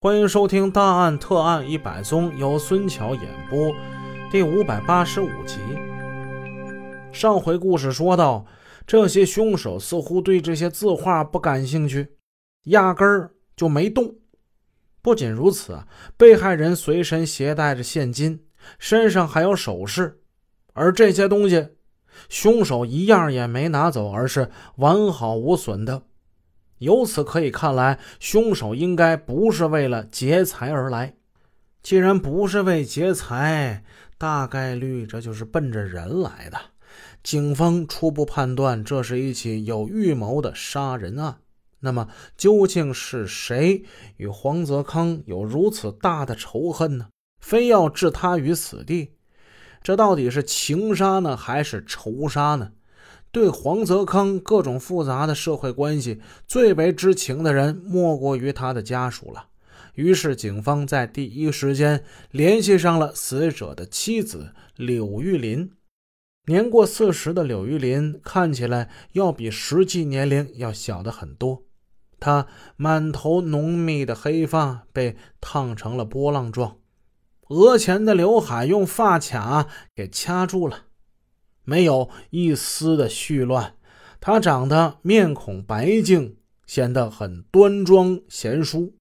欢迎收听《大案特案一百宗》，由孙桥演播，第五百八十五集。上回故事说到，这些凶手似乎对这些字画不感兴趣，压根儿就没动。不仅如此，被害人随身携带着现金，身上还有首饰，而这些东西，凶手一样也没拿走，而是完好无损的。由此可以看来，凶手应该不是为了劫财而来。既然不是为劫财，大概率这就是奔着人来的。警方初步判断，这是一起有预谋的杀人案。那么，究竟是谁与黄泽康有如此大的仇恨呢？非要置他于死地？这到底是情杀呢，还是仇杀呢？对黄泽康各种复杂的社会关系最为知情的人，莫过于他的家属了。于是，警方在第一时间联系上了死者的妻子柳玉林。年过四十的柳玉林看起来要比实际年龄要小的很多。她满头浓密的黑发被烫成了波浪状，额前的刘海用发卡给掐住了。没有一丝的絮乱，她长得面孔白净，显得很端庄贤淑。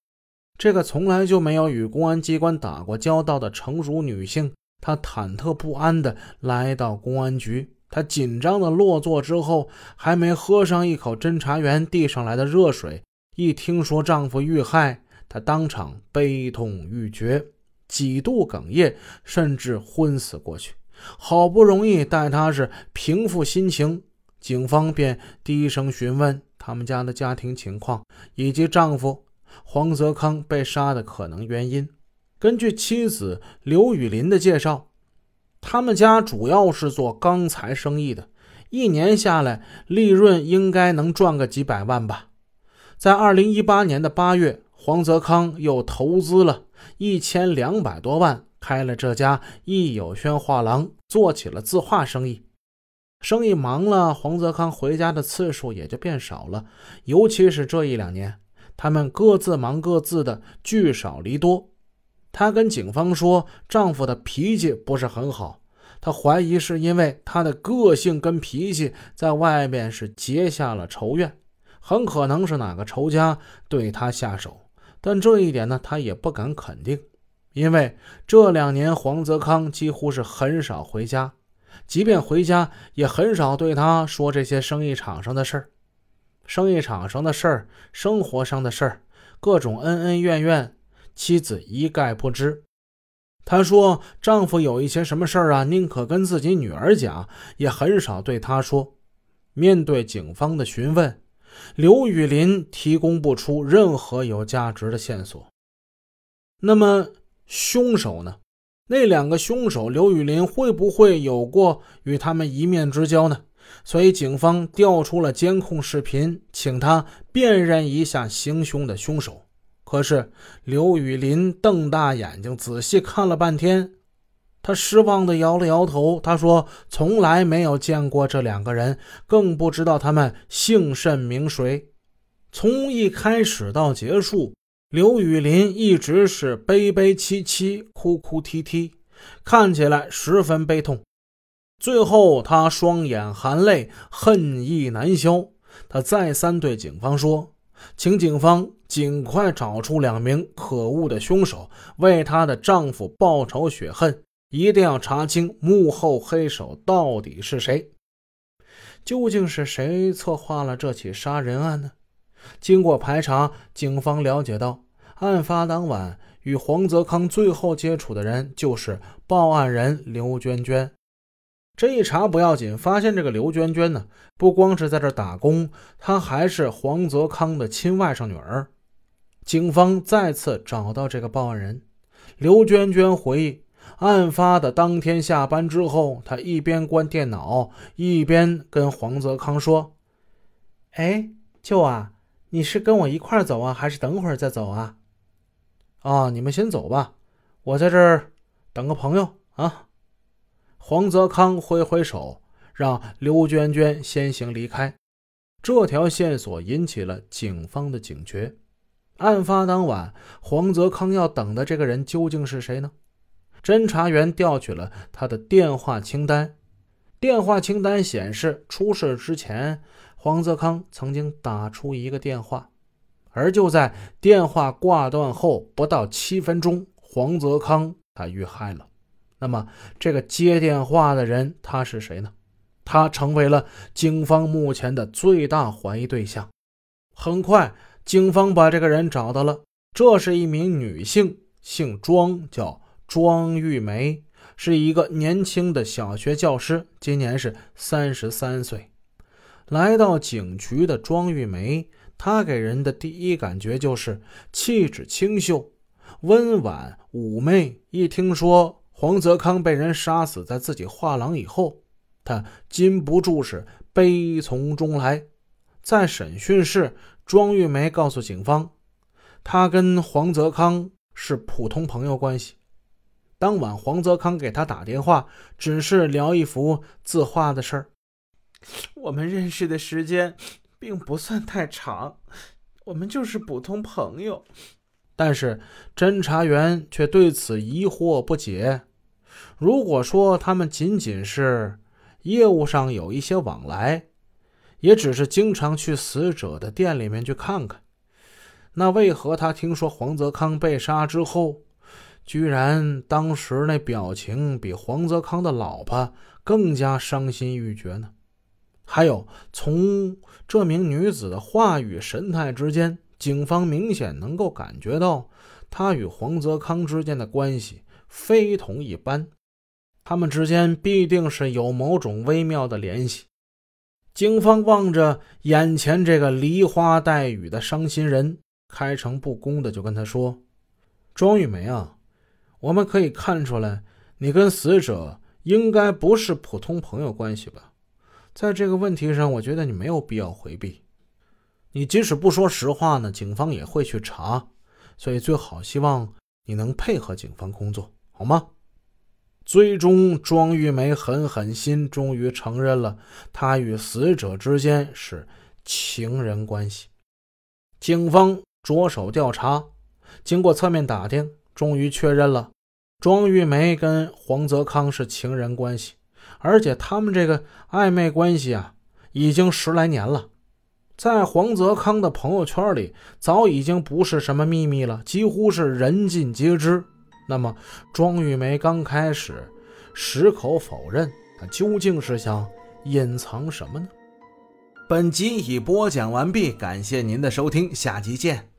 这个从来就没有与公安机关打过交道的成熟女性，她忐忑不安地来到公安局。她紧张地落座之后，还没喝上一口侦查员递上来的热水，一听说丈夫遇害，她当场悲痛欲绝，几度哽咽，甚至昏死过去。好不容易待她是平复心情，警方便低声询问他们家的家庭情况以及丈夫黄泽康被杀的可能原因。根据妻子刘雨林的介绍，他们家主要是做钢材生意的，一年下来利润应该能赚个几百万吧。在二零一八年的八月，黄泽康又投资了一千两百多万。开了这家益友轩画廊，做起了字画生意。生意忙了，黄泽康回家的次数也就变少了。尤其是这一两年，他们各自忙各自的，聚少离多。她跟警方说，丈夫的脾气不是很好，她怀疑是因为他的个性跟脾气在外面是结下了仇怨，很可能是哪个仇家对她下手。但这一点呢，她也不敢肯定。因为这两年黄泽康几乎是很少回家，即便回家也很少对他说这些生意场上的事儿。生意场上的事儿、生活上的事儿、各种恩恩怨怨，妻子一概不知。她说丈夫有一些什么事儿啊，宁可跟自己女儿讲，也很少对她说。面对警方的询问，刘雨林提供不出任何有价值的线索。那么。凶手呢？那两个凶手刘雨林会不会有过与他们一面之交呢？所以警方调出了监控视频，请他辨认一下行凶的凶手。可是刘雨林瞪大眼睛仔细看了半天，他失望地摇了摇头。他说：“从来没有见过这两个人，更不知道他们姓甚名谁。从一开始到结束。”刘雨林一直是悲悲戚戚、哭哭啼啼，看起来十分悲痛。最后，他双眼含泪，恨意难消。他再三对警方说：“请警方尽快找出两名可恶的凶手，为她的丈夫报仇雪恨。一定要查清幕后黑手到底是谁。究竟是谁策划了这起杀人案呢？”经过排查，警方了解到，案发当晚与黄泽康最后接触的人就是报案人刘娟娟。这一查不要紧，发现这个刘娟娟呢，不光是在这打工，她还是黄泽康的亲外甥女儿。警方再次找到这个报案人刘娟娟，回忆案发的当天下班之后，她一边关电脑，一边跟黄泽康说：“哎，舅啊。”你是跟我一块走啊，还是等会儿再走啊？啊，你们先走吧，我在这儿等个朋友啊。黄泽康挥挥手，让刘娟娟先行离开。这条线索引起了警方的警觉。案发当晚，黄泽康要等的这个人究竟是谁呢？侦查员调取了他的电话清单，电话清单显示，出事之前，黄泽康曾经打出一个电话，而就在电话挂断后不到七分钟，黄泽康他遇害了。那么，这个接电话的人他是谁呢？他成为了警方目前的最大怀疑对象。很快。警方把这个人找到了，这是一名女性，姓庄，叫庄玉梅，是一个年轻的小学教师，今年是三十三岁。来到警局的庄玉梅，她给人的第一感觉就是气质清秀、温婉妩媚。一听说黄泽康被人杀死在自己画廊以后，她禁不住是悲从中来。在审讯室。庄玉梅告诉警方，她跟黄泽康是普通朋友关系。当晚，黄泽康给她打电话，只是聊一幅字画的事儿。我们认识的时间并不算太长，我们就是普通朋友。但是侦查员却对此疑惑不解。如果说他们仅仅是业务上有一些往来，也只是经常去死者的店里面去看看，那为何他听说黄泽康被杀之后，居然当时那表情比黄泽康的老婆更加伤心欲绝呢？还有，从这名女子的话语神态之间，警方明显能够感觉到她与黄泽康之间的关系非同一般，他们之间必定是有某种微妙的联系。警方望着眼前这个梨花带雨的伤心人，开诚布公的就跟他说：“庄玉梅啊，我们可以看出来，你跟死者应该不是普通朋友关系吧？在这个问题上，我觉得你没有必要回避。你即使不说实话呢，警方也会去查，所以最好希望你能配合警方工作，好吗？”最终，庄玉梅狠狠心，终于承认了她与死者之间是情人关系。警方着手调查，经过侧面打听，终于确认了庄玉梅跟黄泽康是情人关系，而且他们这个暧昧关系啊，已经十来年了，在黄泽康的朋友圈里，早已经不是什么秘密了，几乎是人尽皆知。那么，庄玉梅刚开始矢口否认，她究竟是想隐藏什么呢？本集已播讲完毕，感谢您的收听，下集见。